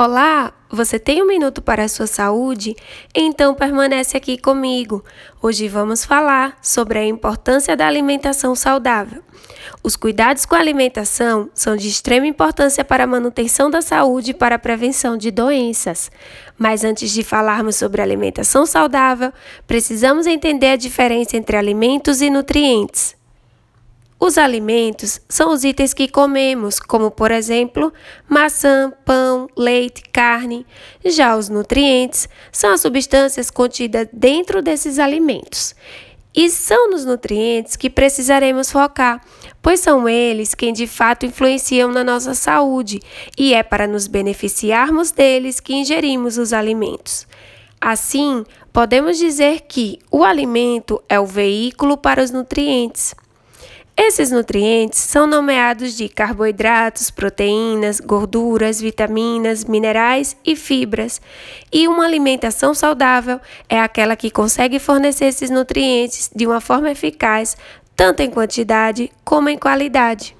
Olá, você tem um minuto para a sua saúde? Então permanece aqui comigo. Hoje vamos falar sobre a importância da alimentação saudável. Os cuidados com a alimentação são de extrema importância para a manutenção da saúde e para a prevenção de doenças. Mas antes de falarmos sobre alimentação saudável, precisamos entender a diferença entre alimentos e nutrientes. Os alimentos são os itens que comemos, como por exemplo, maçã, pão, leite, carne. Já os nutrientes são as substâncias contidas dentro desses alimentos. E são nos nutrientes que precisaremos focar, pois são eles quem de fato influenciam na nossa saúde e é para nos beneficiarmos deles que ingerimos os alimentos. Assim, podemos dizer que o alimento é o veículo para os nutrientes. Esses nutrientes são nomeados de carboidratos, proteínas, gorduras, vitaminas, minerais e fibras. E uma alimentação saudável é aquela que consegue fornecer esses nutrientes de uma forma eficaz, tanto em quantidade como em qualidade.